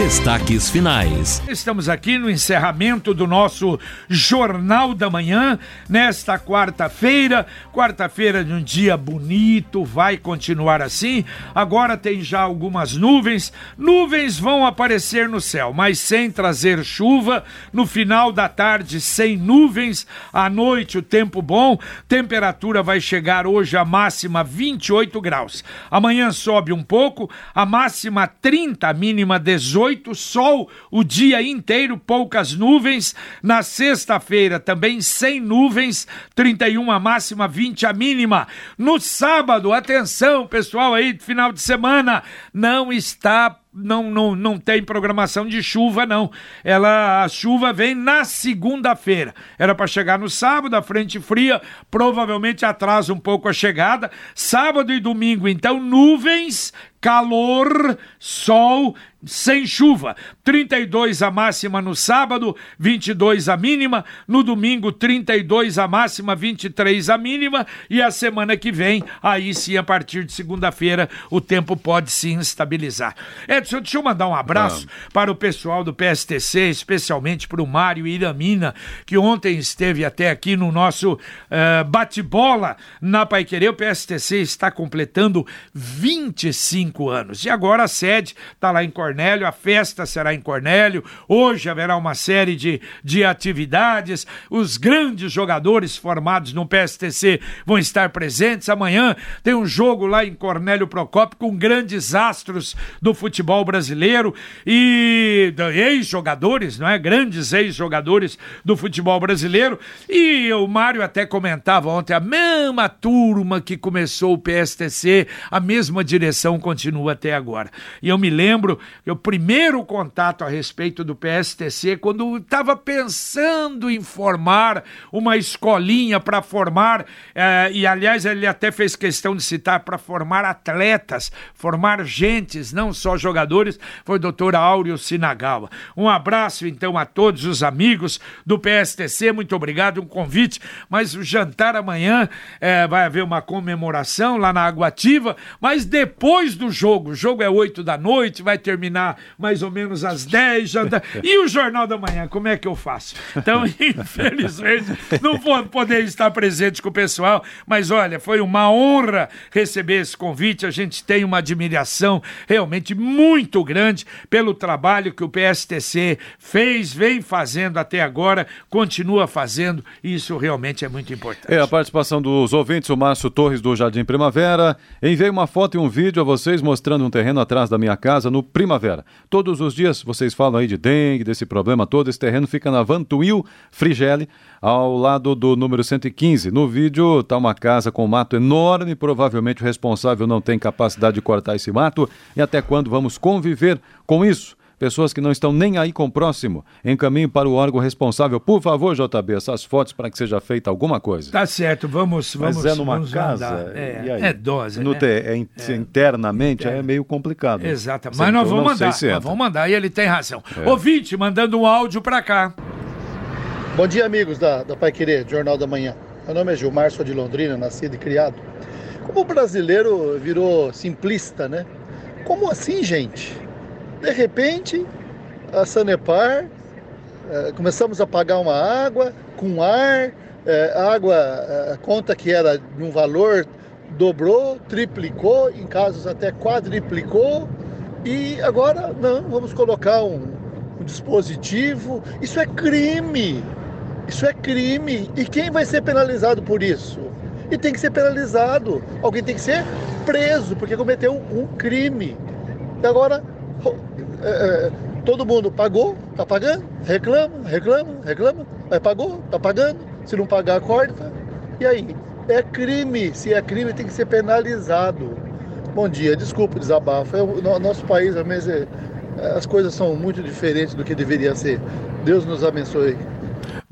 Destaques finais. Estamos aqui no encerramento do nosso Jornal da Manhã, nesta quarta-feira. Quarta-feira de um dia bonito, vai continuar assim. Agora tem já algumas nuvens. Nuvens vão aparecer no céu, mas sem trazer chuva. No final da tarde, sem nuvens. À noite, o tempo bom. Temperatura vai chegar hoje a máxima 28 graus. Amanhã sobe um pouco, a máxima 30, a mínima 18 18, sol o dia inteiro, poucas nuvens. Na sexta-feira também sem nuvens, 31 a máxima, 20 a mínima. No sábado, atenção, pessoal aí, final de semana, não está não, não, não tem programação de chuva, não. Ela, a chuva vem na segunda-feira. Era para chegar no sábado, a frente fria provavelmente atrasa um pouco a chegada. Sábado e domingo, então, nuvens, calor, sol sem chuva. 32 a máxima no sábado, 22 a mínima. No domingo, 32 a máxima, 23 a mínima. E a semana que vem, aí sim, a partir de segunda-feira, o tempo pode se instabilizar. Edson, deixa eu mandar um abraço ah. para o pessoal do PSTC, especialmente para o Mário Iramina, que ontem esteve até aqui no nosso uh, bate-bola na Paiquerê. O PSTC está completando 25 anos. E agora a sede está lá em Cornélio a festa será em Cornélio. Hoje haverá uma série de, de atividades. Os grandes jogadores formados no PSTC vão estar presentes. Amanhã tem um jogo lá em Cornélio Procópio com grandes astros do futebol brasileiro e ex-jogadores, não é? Grandes ex-jogadores do futebol brasileiro. E o Mário até comentava ontem a mesma turma que começou o PSTC, a mesma direção continua até agora. E eu me lembro o primeiro contato a respeito do PSTC, quando estava pensando em formar uma escolinha para formar, eh, e aliás ele até fez questão de citar, para formar atletas, formar gentes, não só jogadores, foi o doutor Áureo Sinagawa. Um abraço então a todos os amigos do PSTC, muito obrigado, um convite, mas o jantar amanhã eh, vai haver uma comemoração lá na Água Ativa, mas depois do jogo, o jogo é 8 da noite, vai terminar terminar mais ou menos às 10, jantar. E o Jornal da Manhã, como é que eu faço? Então, infelizmente, não vou poder estar presente com o pessoal, mas olha, foi uma honra receber esse convite. A gente tem uma admiração realmente muito grande pelo trabalho que o PSTC fez, vem fazendo até agora, continua fazendo, e isso realmente é muito importante. É a participação dos ouvintes, o Márcio Torres do Jardim Primavera. Enviei uma foto e um vídeo a vocês mostrando um terreno atrás da minha casa no Primavera primavera. Todos os dias vocês falam aí de dengue, desse problema todo. Esse terreno fica na Vantuil Frigeli, ao lado do número 115. No vídeo está uma casa com um mato enorme. Provavelmente o responsável não tem capacidade de cortar esse mato. E até quando vamos conviver com isso? pessoas que não estão nem aí com o próximo, encaminhe para o órgão responsável. Por favor, JB, essas fotos para que seja feita alguma coisa. Tá certo, vamos. vamos Mas é numa casa? É, é dose. No né? te, é, é, internamente é meio complicado. Exatamente. Mas nós vamos mandar. Se nós vamos mandar e ele tem razão. É. Ouvinte, mandando um áudio para cá. Bom dia, amigos da, da Pai Querer, Jornal da Manhã. Meu nome é Gilmar, sou de Londrina, nascido e criado. Como o brasileiro virou simplista, né? Como assim, gente? De repente, a Sanepar, é, começamos a pagar uma água com ar, a água, a conta que era de um valor dobrou, triplicou, em casos até quadriplicou, e agora não, vamos colocar um, um dispositivo. Isso é crime! Isso é crime! E quem vai ser penalizado por isso? E tem que ser penalizado. Alguém tem que ser preso porque cometeu um crime. E agora é, é, todo mundo pagou, tá pagando, reclama, reclama, reclama, mas pagou, tá pagando, se não pagar, corta. E aí? É crime, se é crime tem que ser penalizado. Bom dia, desculpa o desabafo. É nosso país, às vezes, é, as coisas são muito diferentes do que deveria ser. Deus nos abençoe.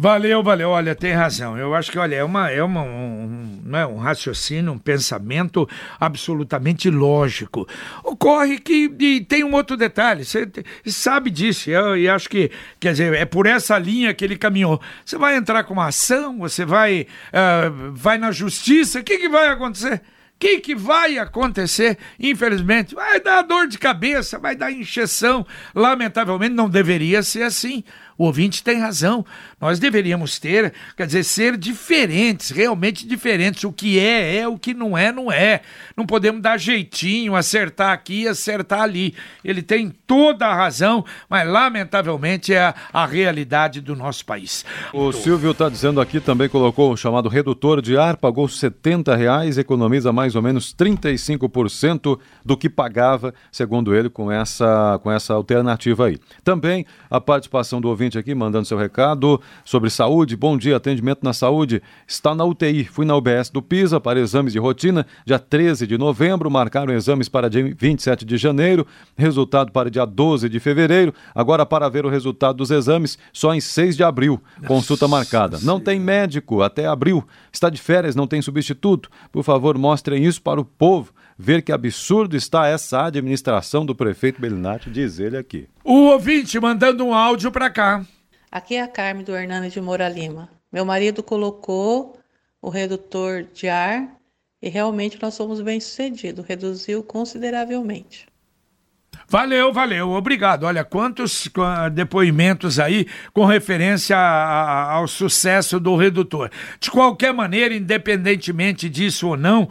Valeu, valeu. Olha, tem razão. Eu acho que, olha, é, uma, é uma, um, um, é um raciocínio, um pensamento absolutamente lógico. Ocorre que e tem um outro detalhe, você sabe disso, eu, e acho que, quer dizer, é por essa linha que ele caminhou. Você vai entrar com uma ação, você vai, uh, vai na justiça, o que, que vai acontecer? O que, que vai acontecer? Infelizmente, vai dar dor de cabeça, vai dar injeção. Lamentavelmente, não deveria ser assim. O ouvinte tem razão. Nós deveríamos ter, quer dizer, ser diferentes, realmente diferentes. O que é, é, o que não é, não é. Não podemos dar jeitinho, acertar aqui acertar ali. Ele tem toda a razão, mas lamentavelmente é a, a realidade do nosso país. O Silvio está dizendo aqui, também colocou o chamado redutor de ar, pagou 70 reais, economiza mais ou menos 35% do que pagava, segundo ele, com essa, com essa alternativa aí. Também a participação do ouvinte ouvinte aqui mandando seu recado sobre saúde. Bom dia, atendimento na saúde. Está na UTI. Fui na UBS do PISA para exames de rotina, dia 13 de novembro. Marcaram exames para dia 27 de janeiro, resultado para dia 12 de fevereiro. Agora, para ver o resultado dos exames, só em 6 de abril. Consulta marcada. Não tem médico até abril. Está de férias, não tem substituto. Por favor, mostrem isso para o povo ver que absurdo está essa administração do prefeito Belinati, diz ele aqui. O ouvinte mandando um áudio para cá. Aqui é a Carme do Hernani de Moura Lima. Meu marido colocou o redutor de ar e realmente nós fomos bem-sucedidos, reduziu consideravelmente. Valeu, valeu, obrigado. Olha, quantos depoimentos aí com referência ao sucesso do redutor. De qualquer maneira, independentemente disso ou não, uh,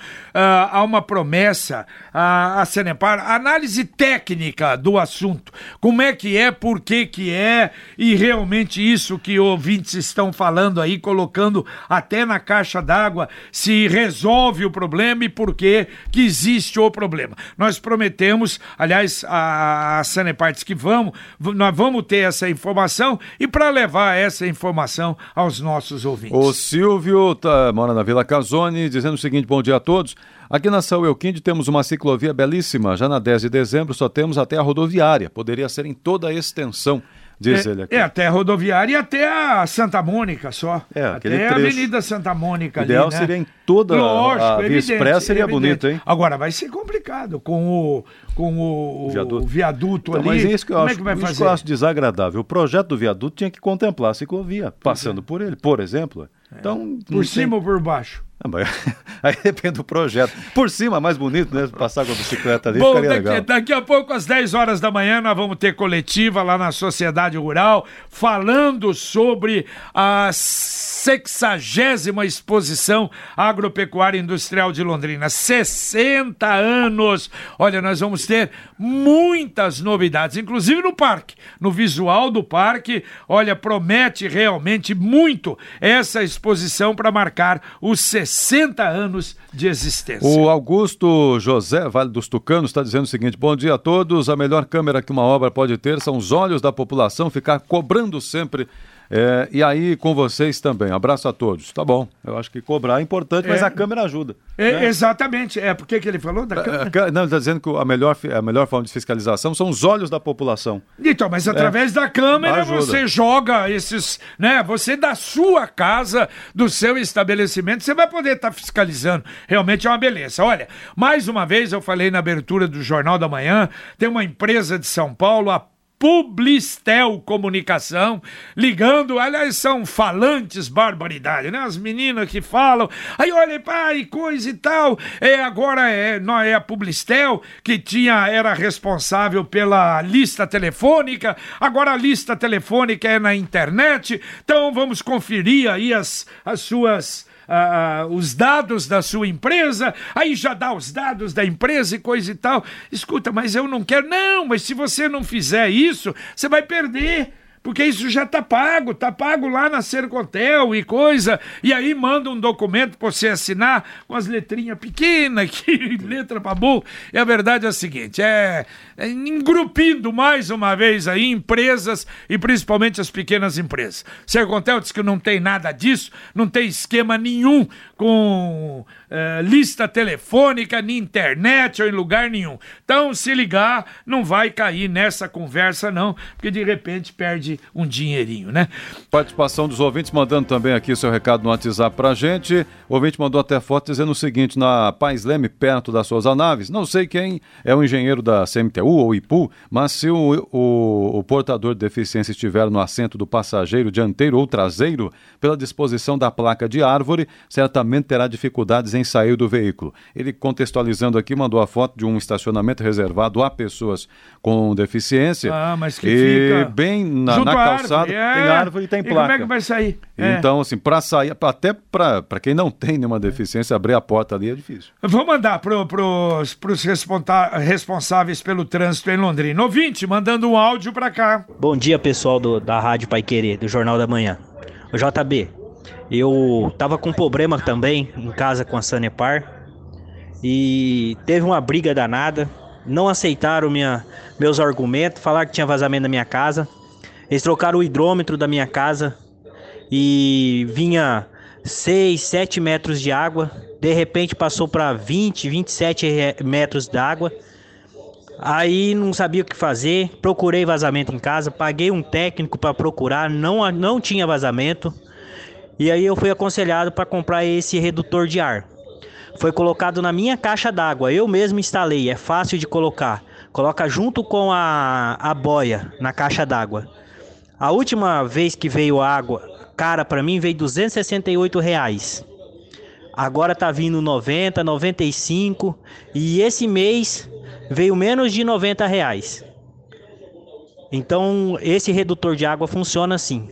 há uma promessa a Senepar, análise técnica do assunto. Como é que é, por que que é, e realmente isso que ouvintes estão falando aí, colocando até na caixa d'água, se resolve o problema e por que que existe o problema. Nós prometemos, aliás, a a, Sanepartes que vamos, nós vamos ter essa informação e para levar essa informação aos nossos ouvintes. O Silvio tá, mora na Vila Casone, dizendo o seguinte: bom dia a todos. Aqui na São Euquinde temos uma ciclovia belíssima. Já na 10 de dezembro só temos até a rodoviária. Poderia ser em toda a extensão diz é, ele aqui. É, até a rodoviária e até a Santa Mônica só. É, até a Avenida Santa Mônica o ideal ali, né? seria em toda Lógico, a Via Expressa, seria evidente. bonito, hein? Agora, vai ser complicado com o, com o, o viaduto, o viaduto então, ali. Mas é isso que eu, Como acho, é que vai fazer? que eu acho desagradável. O projeto do viaduto tinha que contemplar a ciclovia, passando é. por ele, por exemplo. É. Então, por cima tem... ou por baixo? Ah, aí depende do projeto. Por cima, mais bonito, né? Passar com a bicicleta ali, Bom, daqui, legal. Daqui a pouco, às 10 horas da manhã, nós vamos ter coletiva lá na Sociedade Rural, falando sobre a sexagésima exposição agropecuária industrial de Londrina. 60 anos! Olha, nós vamos ter muitas novidades, inclusive no parque, no visual do parque. Olha, promete realmente muito essa exposição para marcar os 60 anos de existência. O Augusto José Vale dos Tucanos está dizendo o seguinte: bom dia a todos. A melhor câmera que uma obra pode ter são os olhos da população ficar cobrando sempre é, e aí com vocês também. Abraço a todos. Tá bom. Eu acho que cobrar é importante, mas é, a câmera ajuda. É, né? Exatamente. É porque que ele falou da câmera? Não, ele está dizendo que a melhor, a melhor forma de fiscalização são os olhos da população. Então, mas através é. da câmera ajuda. você joga esses, né? Você da sua casa, do seu estabelecimento, você vai poder estar tá fiscalizando. Realmente é uma beleza. Olha, mais uma vez eu falei na abertura do Jornal da Manhã, tem uma empresa de São Paulo, a Publistel Comunicação, ligando, aliás, são falantes barbaridade, né? As meninas que falam, aí olha, pai, coisa e tal. É, agora é, não é a Publistel que tinha, era responsável pela lista telefônica, agora a lista telefônica é na internet, então vamos conferir aí as, as suas ah, os dados da sua empresa, aí já dá os dados da empresa e coisa e tal. Escuta, mas eu não quero. Não, mas se você não fizer isso, você vai perder porque isso já tá pago, tá pago lá na Sercontel e coisa, e aí manda um documento para você assinar com as letrinhas pequenas, que letra para burro. E a verdade é a seguinte, é, é engrupindo mais uma vez aí empresas e principalmente as pequenas empresas. Sercontel diz que não tem nada disso, não tem esquema nenhum com uh, lista telefônica, na internet ou em lugar nenhum. Então, se ligar, não vai cair nessa conversa, não, porque de repente perde um dinheirinho, né? Participação dos ouvintes mandando também aqui seu recado no WhatsApp pra gente. O ouvinte mandou até foto dizendo o seguinte: na Paz Leme, perto das suas naves, não sei quem é o engenheiro da CMTU ou IPU, mas se o, o, o portador de deficiência estiver no assento do passageiro dianteiro ou traseiro, pela disposição da placa de árvore, certamente terá dificuldades em sair do veículo. Ele, contextualizando aqui, mandou a foto de um estacionamento reservado a pessoas com deficiência. Ah, mas que e fica bem na, na calçada árvore, é. tem árvore e tem E placa. como é que vai sair? É. Então, assim, para sair, até para quem não tem nenhuma deficiência, abrir a porta ali é difícil. Vou mandar para os responsáveis pelo trânsito em Londrina. Ouvinte, mandando um áudio para cá. Bom dia, pessoal do, da Rádio Pai Querer, do Jornal da Manhã. O JB, eu tava com problema também em casa com a Sanepar e teve uma briga danada. Não aceitaram minha, meus argumentos, falaram que tinha vazamento na minha casa. Eles trocaram o hidrômetro da minha casa e vinha 6, 7 metros de água. De repente passou para 20, 27 metros d'água. Aí não sabia o que fazer, procurei vazamento em casa, paguei um técnico para procurar, não, não tinha vazamento. E aí eu fui aconselhado para comprar esse redutor de ar. Foi colocado na minha caixa d'água, eu mesmo instalei, é fácil de colocar. Coloca junto com a, a boia na caixa d'água. A última vez que veio água cara para mim veio 268 reais. Agora tá vindo 90, 95 e esse mês veio menos de 90 reais. Então esse redutor de água funciona assim.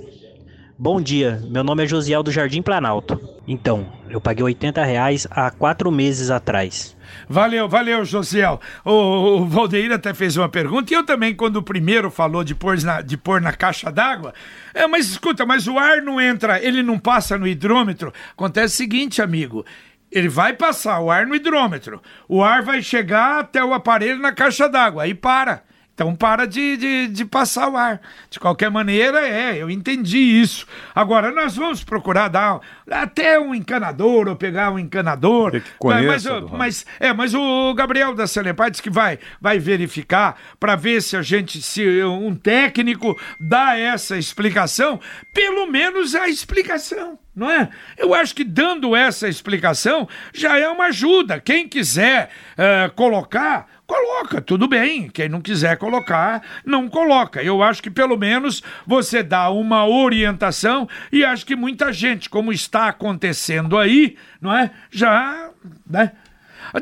Bom dia, meu nome é Josiel do Jardim Planalto. Então, eu paguei 80 reais há quatro meses atrás. Valeu, valeu, Josiel. O, o Valdeir até fez uma pergunta, e eu também, quando o primeiro falou de pôr na, de pôr na caixa d'água. É, mas escuta, mas o ar não entra, ele não passa no hidrômetro. Acontece o seguinte, amigo. Ele vai passar o ar no hidrômetro. O ar vai chegar até o aparelho na caixa d'água. Aí para. Então para de, de, de, passar o ar. De qualquer maneira, é, eu entendi isso. Agora, nós vamos procurar dar até um encanador ou pegar um encanador. Que conheça, mas, mas, mas, é, mas o Gabriel da Celepar disse que vai, vai verificar para ver se a gente, se um técnico dá essa explicação, pelo menos a explicação não é? Eu acho que dando essa explicação já é uma ajuda. Quem quiser uh, colocar, coloca, tudo bem. Quem não quiser colocar, não coloca. Eu acho que pelo menos você dá uma orientação e acho que muita gente, como está acontecendo aí, não é? Já, né?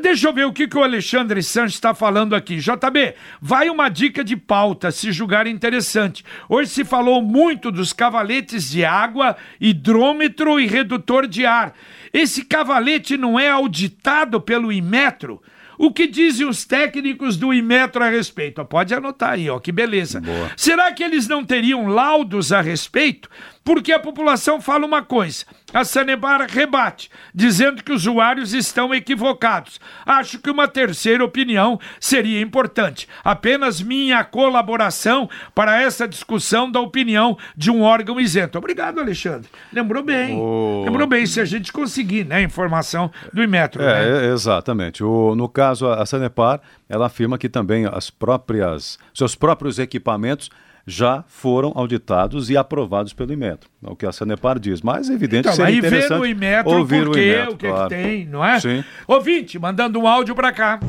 Deixa eu ver o que, que o Alexandre Sanches está falando aqui. JB, vai uma dica de pauta, se julgar interessante. Hoje se falou muito dos cavaletes de água, hidrômetro e redutor de ar. Esse cavalete não é auditado pelo Imetro? O que dizem os técnicos do Imetro a respeito? Pode anotar aí, ó, que beleza. Boa. Será que eles não teriam laudos a respeito? Porque a população fala uma coisa, a Sanebar rebate, dizendo que os usuários estão equivocados. Acho que uma terceira opinião seria importante. Apenas minha colaboração para essa discussão da opinião de um órgão isento. Obrigado, Alexandre. Lembrou bem. Oh. Lembrou bem, se a gente conseguir, né, informação do Imetro. né? É, exatamente. O, no caso, a Sanepar, ela afirma que também as próprias, seus próprios equipamentos já foram auditados e aprovados pelo Imetro. É o que a Sanepar diz. Mas é evidente Então, que seria aí ver interessante o Imetro ouvir por quê, o Imetro, o que, claro. que tem, não é? Sim. Ouvinte, mandando um áudio para cá.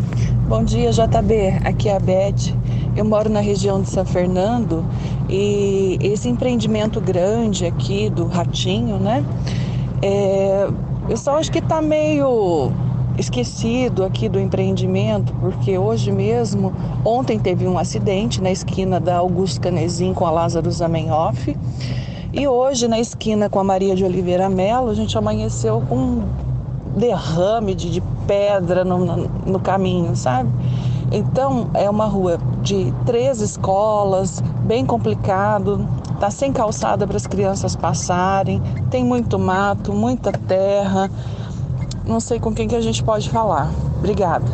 Bom dia, JB. Aqui é a Beth. Eu moro na região de São Fernando e esse empreendimento grande aqui do Ratinho, né? É, eu só acho que tá meio esquecido aqui do empreendimento, porque hoje mesmo, ontem teve um acidente na esquina da Augusto Canesim com a Lázaro Zamenhof. E hoje, na esquina com a Maria de Oliveira Melo, a gente amanheceu com um derrame de, de pedra no, no, no caminho, sabe? Então, é uma rua de três escolas, bem complicado, tá sem calçada para as crianças passarem, tem muito mato, muita terra. Não sei com quem que a gente pode falar. Obrigada.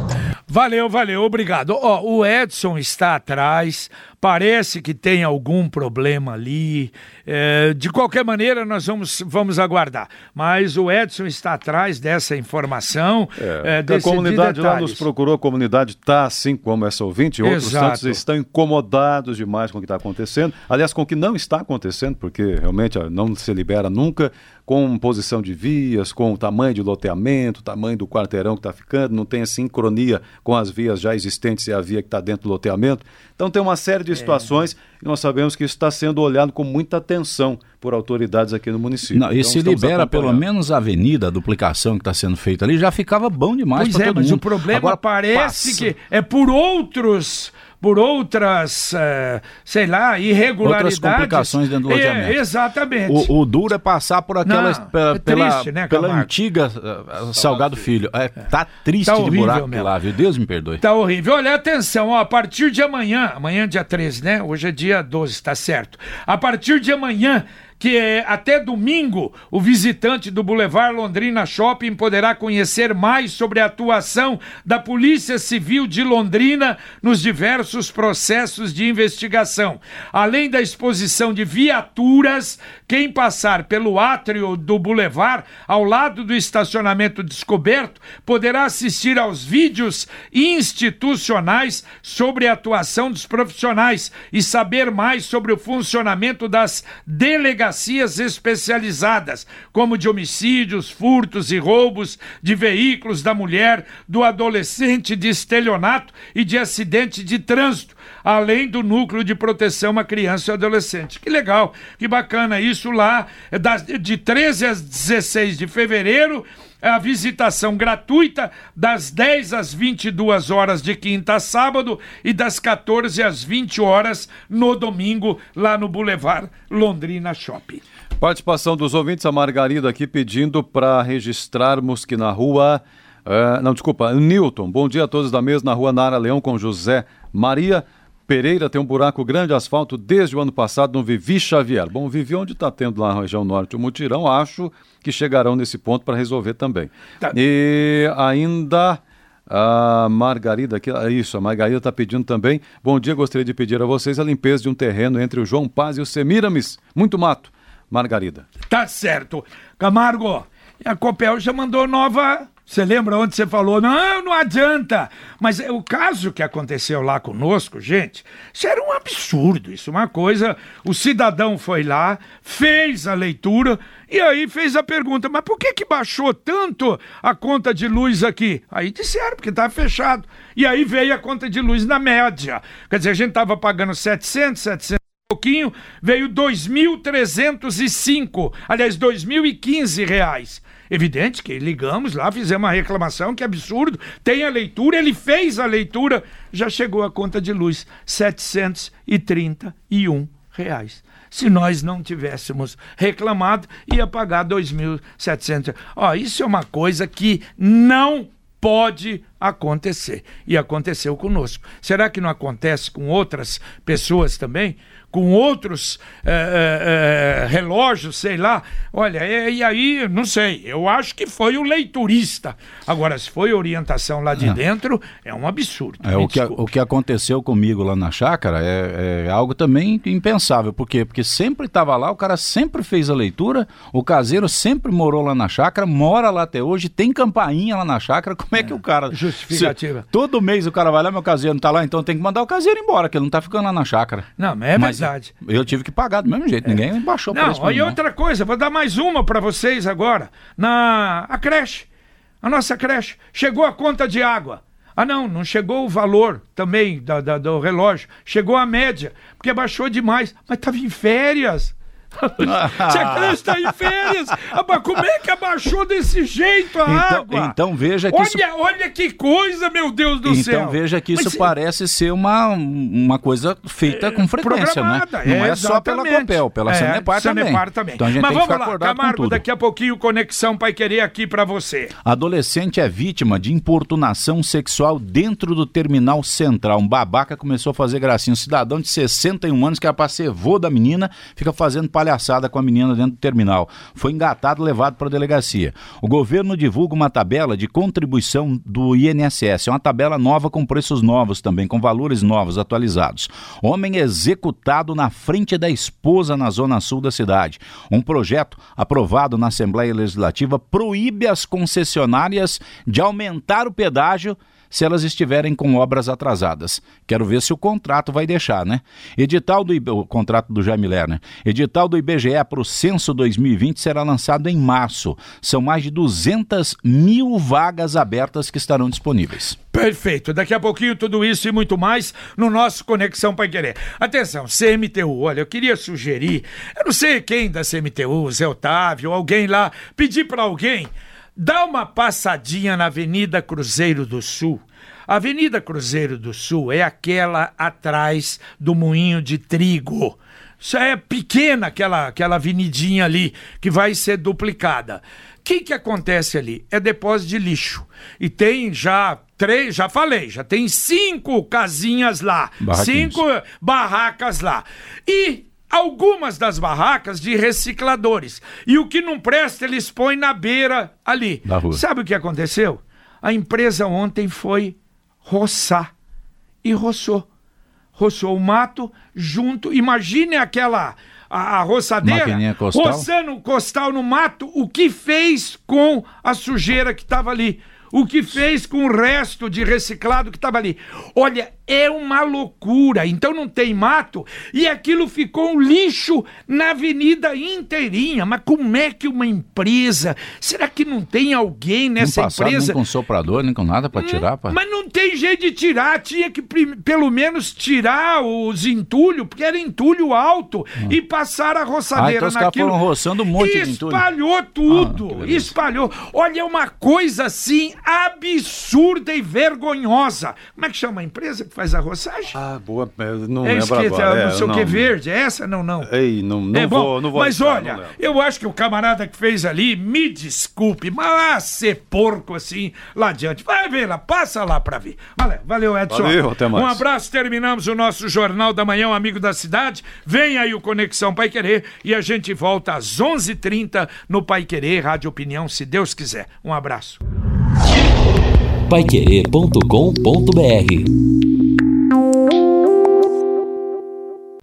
Valeu, valeu, obrigado. Ó, o Edson está atrás, parece que tem algum problema ali. É, de qualquer maneira, nós vamos, vamos aguardar. Mas o Edson está atrás dessa informação. É, é, a comunidade de lá nos procurou, a comunidade está assim como essa ouvinte, outros Exato. santos estão incomodados demais com o que está acontecendo. Aliás, com o que não está acontecendo, porque realmente não se libera nunca com posição de vias, com o tamanho de loteamento, o tamanho do quarteirão que está ficando, não tem a sincronia com as vias já existentes e a via que está dentro do loteamento. Então tem uma série de é. situações é. e nós sabemos que isso está sendo olhado com muita atenção por autoridades aqui no município. Não, e então, se libera pelo menos a avenida, a duplicação que está sendo feita ali, já ficava bom demais para é, todo mas mundo. o problema Agora, parece passa. que é por outros por outras, uh, sei lá, irregularidades. Outras complicações dentro do loteamento. É, exatamente. O, o, duro é passar por aquela, Não, pela, é triste, né, pela antiga uh, Salgado Filho. É, tá triste tá de buraco mesmo. lá, viu? Deus me perdoe. Tá horrível. Olha, atenção, ó, a partir de amanhã, amanhã é dia 13, né? Hoje é dia 12, tá certo. A partir de amanhã que é, até domingo o visitante do Boulevard Londrina Shopping poderá conhecer mais sobre a atuação da Polícia Civil de Londrina nos diversos processos de investigação. Além da exposição de viaturas, quem passar pelo átrio do Boulevard, ao lado do estacionamento descoberto, poderá assistir aos vídeos institucionais sobre a atuação dos profissionais e saber mais sobre o funcionamento das delegações delegacias especializadas, como de homicídios, furtos e roubos de veículos da mulher, do adolescente, de estelionato e de acidente de trânsito, além do núcleo de proteção à criança e adolescente. Que legal, que bacana isso lá, de 13 a 16 de fevereiro a visitação gratuita das 10 às 22 horas de quinta a sábado e das 14 às 20 horas no domingo, lá no Boulevard Londrina Shopping. Participação dos ouvintes, a Margarida aqui pedindo para registrarmos que na rua. Uh, não, desculpa, Newton. Bom dia a todos da mesa na rua Nara Leão com José Maria. Pereira tem um buraco grande de asfalto desde o ano passado no Vivi Xavier. Bom, Vivi, onde está tendo lá na região norte o mutirão, acho que chegarão nesse ponto para resolver também. Tá. E ainda a Margarida, aqui, é isso, a Margarida está pedindo também. Bom dia, gostaria de pedir a vocês a limpeza de um terreno entre o João Paz e o Semiramis. Muito mato. Margarida. Tá certo. Camargo, a Copel já mandou nova você lembra onde você falou, não, não adianta. Mas é o caso que aconteceu lá conosco, gente, isso era um absurdo. Isso, uma coisa. O cidadão foi lá, fez a leitura e aí fez a pergunta: mas por que, que baixou tanto a conta de luz aqui? Aí disseram, porque estava fechado. E aí veio a conta de luz na média. Quer dizer, a gente estava pagando 700, 700 pouquinho, veio 2.305, aliás, 2.015 reais. Evidente que ligamos lá, fizemos uma reclamação, que absurdo. Tem a leitura, ele fez a leitura, já chegou a conta de luz, 731 reais. Se nós não tivéssemos reclamado, ia pagar 2.700. Ó, isso é uma coisa que não pode acontecer. E aconteceu conosco. Será que não acontece com outras pessoas também? Com outros é, é, relógios, sei lá. Olha, é, e aí, não sei, eu acho que foi o leiturista. Agora, se foi orientação lá de é. dentro, é um absurdo. É, o, que, o que aconteceu comigo lá na chácara é, é algo também impensável. Por quê? Porque sempre estava lá, o cara sempre fez a leitura, o caseiro sempre morou lá na chácara, mora lá até hoje, tem campainha lá na chácara. Como é, que o cara. Justificativa. Se, todo mês o cara vai lá, meu caseiro não está lá, então tem que mandar o caseiro embora, que ele não está ficando lá na chácara. Não, mas é mas verdade. Eu tive que pagar do mesmo jeito, é. ninguém baixou Não, e não. outra coisa, vou dar mais uma para vocês agora. Na a creche, a nossa creche, chegou a conta de água. Ah, não, não chegou o valor também da, da, do relógio. Chegou a média, porque baixou demais. Mas estava em férias. Se a criança está em férias, como é que abaixou desse jeito a então, água? Então veja que olha, isso... olha que coisa, meu Deus do então, céu. Então veja que isso parece ser uma, uma coisa feita é, com frequência, né? Não é, é só pela Copel, pela é, Sanepar, Sanepar também. Então a gente Mas tem vamos que ficar lá, Camargo, daqui a pouquinho Conexão Pai Querer aqui para você. Adolescente é vítima de importunação sexual dentro do terminal central. Um babaca começou a fazer gracinha. Um cidadão de 61 anos que era pra ser vô da menina, fica fazendo palhaçada com a menina dentro do terminal. Foi engatado e levado para a delegacia. O governo divulga uma tabela de contribuição do INSS. É uma tabela nova com preços novos também, com valores novos, atualizados. Homem executado na frente da esposa na zona sul da cidade. Um projeto aprovado na Assembleia Legislativa proíbe as concessionárias de aumentar o pedágio se elas estiverem com obras atrasadas. Quero ver se o contrato vai deixar, né? Edital do o contrato do Jaime Lerner. Edital do IBGE para o censo 2020 será lançado em março. São mais de 200 mil vagas abertas que estarão disponíveis. Perfeito. Daqui a pouquinho tudo isso e muito mais no nosso Conexão Pai Querer. Atenção, CMTU. Olha, eu queria sugerir, eu não sei quem da CMTU, Zé Otávio, alguém lá, pedir para alguém Dá uma passadinha na Avenida Cruzeiro do Sul. A Avenida Cruzeiro do Sul é aquela atrás do moinho de trigo. Isso é pequena aquela, aquela avenidinha ali que vai ser duplicada. O que, que acontece ali? É depósito de lixo. E tem já três, já falei, já tem cinco casinhas lá. Cinco barracas lá. E algumas das barracas de recicladores. E o que não presta, eles põem na beira ali. Sabe o que aconteceu? A empresa ontem foi roçar. E roçou. Roçou o mato junto. Imagine aquela. A, a roçadeira costal. roçando o costal no mato, o que fez com a sujeira que estava ali o que fez com o resto de reciclado que estava ali. Olha, é uma loucura. Então não tem mato e aquilo ficou um lixo na avenida inteirinha. Mas como é que uma empresa. Será que não tem alguém nessa passado, empresa? Nem com soprador, nem com nada para tirar? Pra... Mas não tem jeito de tirar. Tinha que pelo menos tirar os entulhos, porque era entulho alto, hum. e passar a roçadeira ah, então naquilo. foram roçando um monte de entulho. Espalhou tudo. Ah, espalhou. Olha, é uma coisa assim absurda e vergonhosa. Como é que chama a empresa que faz a roçagem? Ah, boa, não é lembro esqueci, agora. Não sei o que verde, é essa? Não, não. Ei, não, não é, vou, bom, não vou Mas achar, olha, eu acho que o camarada que fez ali, me desculpe, mas ser porco assim, lá adiante. Vai ver lá, passa lá pra ver. Valeu, valeu Edson. Valeu, até mais. Um abraço, terminamos o nosso Jornal da Manhã, um amigo da cidade. Vem aí o Conexão Pai Querer e a gente volta às 11:30 h 30 no Pai Querer, Rádio Opinião, se Deus quiser. Um abraço paiquerê.com.br